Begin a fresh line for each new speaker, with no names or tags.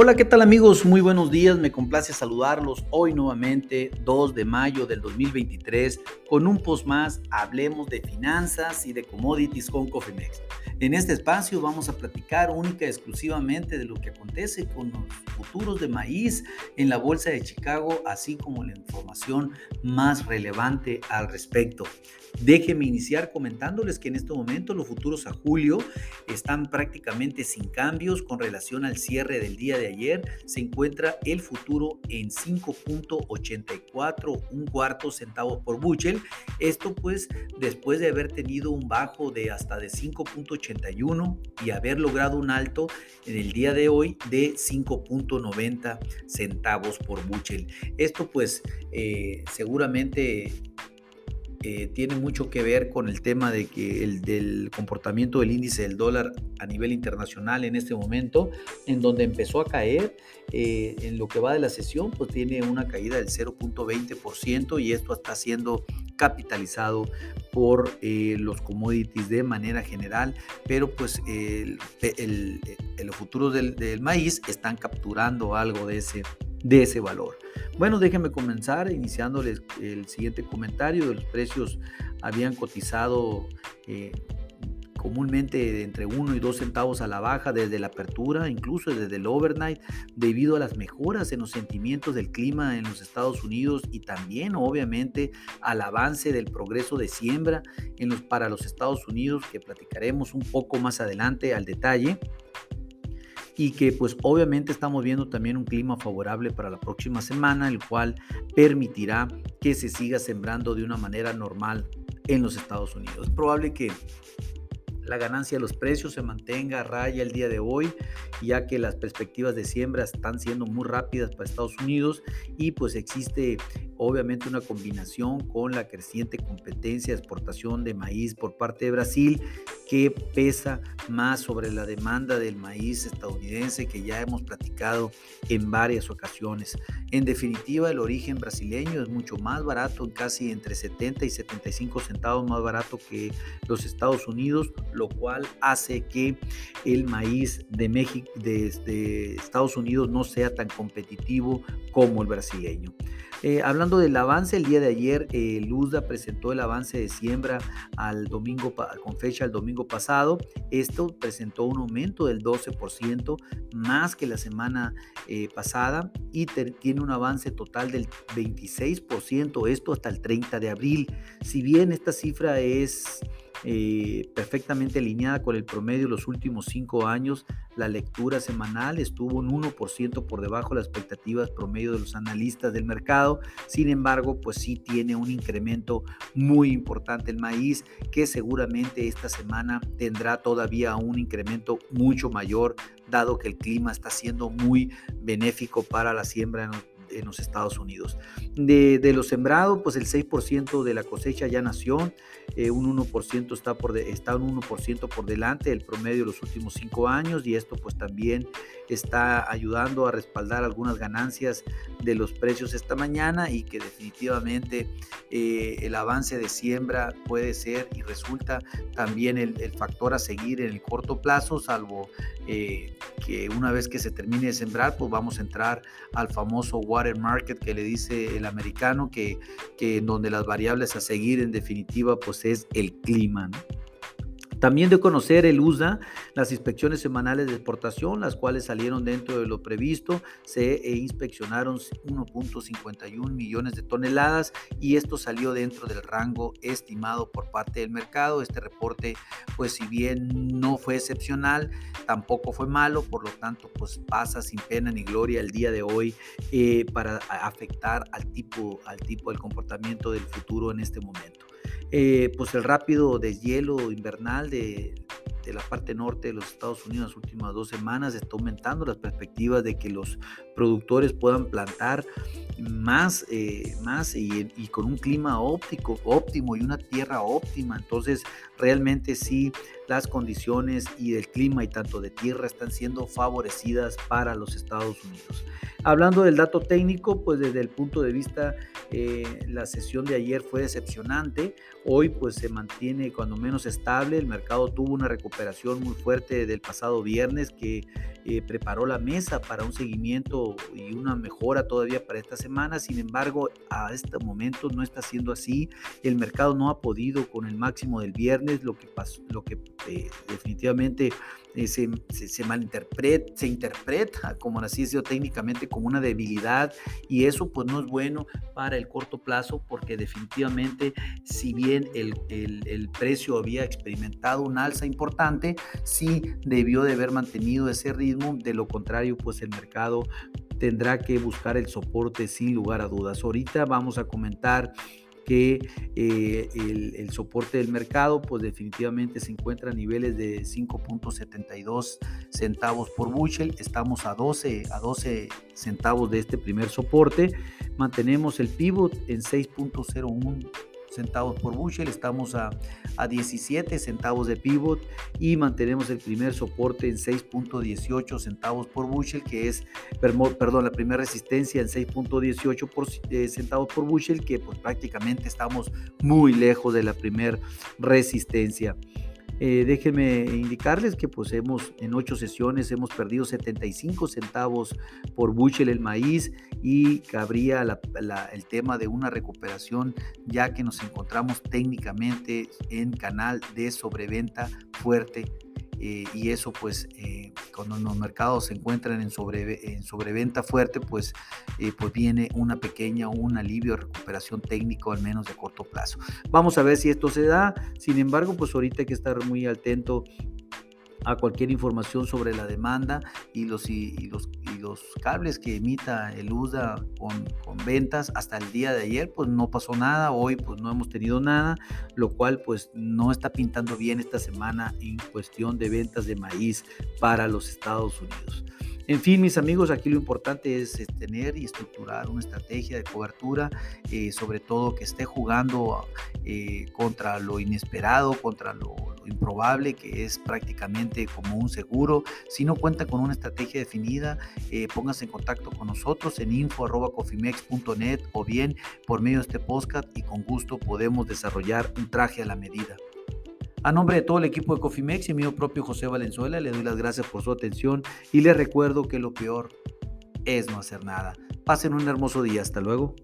Hola, ¿qué tal amigos? Muy buenos días, me complace saludarlos hoy nuevamente, 2 de mayo del 2023, con un post más, hablemos de finanzas y de commodities con Cofimex. En este espacio vamos a platicar única y exclusivamente de lo que acontece con los futuros de maíz en la Bolsa de Chicago, así como la información más relevante al respecto. Déjenme iniciar comentándoles que en este momento los futuros a julio están prácticamente sin cambios con relación al cierre del día de ayer. Se encuentra el futuro en 5.84, un cuarto centavos por Buchel. Esto pues después de haber tenido un bajo de hasta de 5.81 y haber logrado un alto en el día de hoy de 5.90 centavos por Buchel. Esto pues eh, seguramente eh, tiene mucho que ver con el tema de que el del comportamiento del índice del dólar a nivel internacional en este momento, en donde empezó a caer eh, en lo que va de la sesión, pues tiene una caída del 0.20% y esto está siendo capitalizado por eh, los commodities de manera general, pero pues los futuros del maíz están capturando algo de ese, de ese valor. Bueno, déjenme comenzar iniciándoles el siguiente comentario. Los precios habían cotizado eh, comúnmente entre 1 y 2 centavos a la baja desde la apertura, incluso desde el overnight, debido a las mejoras en los sentimientos del clima en los Estados Unidos y también obviamente al avance del progreso de siembra para los Estados Unidos, que platicaremos un poco más adelante al detalle y que pues obviamente estamos viendo también un clima favorable para la próxima semana, el cual permitirá que se siga sembrando de una manera normal en los Estados Unidos. Es probable que la ganancia de los precios se mantenga a raya el día de hoy, ya que las perspectivas de siembra están siendo muy rápidas para Estados Unidos y pues existe obviamente una combinación con la creciente competencia de exportación de maíz por parte de Brasil que pesa más sobre la demanda del maíz estadounidense que ya hemos platicado en varias ocasiones. En definitiva, el origen brasileño es mucho más barato, casi entre 70 y 75 centavos más barato que los Estados Unidos, lo cual hace que el maíz de México, de, Estados Unidos no sea tan competitivo como el brasileño. Eh, hablando del avance, el día de ayer eh, Luzda presentó el avance de siembra al domingo, con fecha el domingo pasado. Esto presentó un aumento del 12% más que la semana eh, pasada y tiene un avance total del 26%, esto hasta el 30 de abril. Si bien esta cifra es eh, perfectamente alineada con el promedio de los últimos cinco años. La lectura semanal estuvo un 1% por debajo de las expectativas promedio de los analistas del mercado. Sin embargo, pues sí tiene un incremento muy importante el maíz, que seguramente esta semana tendrá todavía un incremento mucho mayor, dado que el clima está siendo muy benéfico para la siembra en los Estados Unidos. De, de lo sembrado, pues el 6% de la cosecha ya nació, eh, un 1% está, por está un 1% por delante del promedio de los últimos cinco años y esto pues también está ayudando a respaldar algunas ganancias de los precios esta mañana y que definitivamente eh, el avance de siembra puede ser y resulta también el, factor a seguir en el corto plazo, salvo eh, que una vez que se termine de sembrar, pues vamos a entrar al famoso water market que le dice el americano, que, que donde las variables a seguir en definitiva pues es el clima. También de conocer el USA, las inspecciones semanales de exportación, las cuales salieron dentro de lo previsto, se eh, inspeccionaron 1.51 millones de toneladas y esto salió dentro del rango estimado por parte del mercado. Este reporte, pues si bien no fue excepcional, tampoco fue malo, por lo tanto, pues pasa sin pena ni gloria el día de hoy eh, para afectar al tipo, al tipo del comportamiento del futuro en este momento. Eh, pues el rápido deshielo invernal de, la parte norte de los Estados Unidos las últimas dos semanas está aumentando las perspectivas de que los productores puedan plantar más, eh, más y, con un clima óptico, óptimo y una tierra óptima. Entonces, realmente sí las condiciones y del clima y tanto de tierra están siendo favorecidas para los Estados Unidos. Hablando del dato técnico, pues desde el punto de vista, eh, la sesión de ayer fue decepcionante. Hoy pues se mantiene cuando menos estable. El mercado tuvo una recuperación muy fuerte del pasado viernes que eh, preparó la mesa para un seguimiento y una mejora todavía para esta semana. Sin embargo, a este momento no está siendo así. El mercado no ha podido con el máximo del viernes, lo que, pasó, lo que eh, definitivamente eh, se, se, malinterpreta, se interpreta, como así sido técnicamente, como una debilidad y eso pues no es bueno para el corto plazo porque definitivamente si bien el, el, el precio había experimentado un alza importante, sí debió de haber mantenido ese ritmo de lo contrario, pues el mercado tendrá que buscar el soporte sin lugar a dudas. Ahorita vamos a comentar que eh, el, soporte del mercado pues definitivamente se encuentra a niveles de 5.72 centavos por bushel. Estamos a 12, a 12 centavos de este primer soporte. Mantenemos el pivot en 6.01 centavos por bushel, estamos a, a 17 centavos de pivot y mantenemos el primer soporte en 6.18 centavos por bushel, que es, perdón, la primera resistencia en 6.18 eh, centavos por bushel, que pues prácticamente estamos muy lejos de la primera resistencia. Eh, déjenme indicarles que pues hemos en ocho sesiones hemos perdido 75 centavos por bushel el maíz y cabría el tema de una recuperación ya que nos encontramos técnicamente en canal de sobreventa fuerte eh, y eso pues eh, cuando los mercados se encuentran en, sobre, en sobreventa fuerte pues, eh, pues viene una pequeña un alivio de recuperación técnico al menos de corto plazo. Vamos a ver si esto se da, sin embargo pues ahorita hay que estar muy atento a cualquier información sobre la demanda y los, y, los, y los cables que emita el USDA con, ventas hasta el día de ayer pues no pasó nada, hoy pues no hemos tenido nada, lo cual pues no está pintando bien esta semana en cuestión de ventas de maíz para los Estados Unidos. En fin, mis amigos, aquí lo importante es tener y estructurar una estrategia de cobertura, eh, sobre todo que esté jugando eh, contra lo inesperado, contra lo, improbable, que es prácticamente como un seguro. Si no cuenta con una estrategia definida, eh, póngase en contacto con nosotros en info.cofimex.net o bien por medio de este podcast y con gusto podemos desarrollar un traje a la medida. A nombre de todo el equipo de Cofimex y mío propio José Valenzuela, le doy las gracias por su atención y les recuerdo que lo peor es no hacer nada. Pasen un hermoso día. Hasta luego.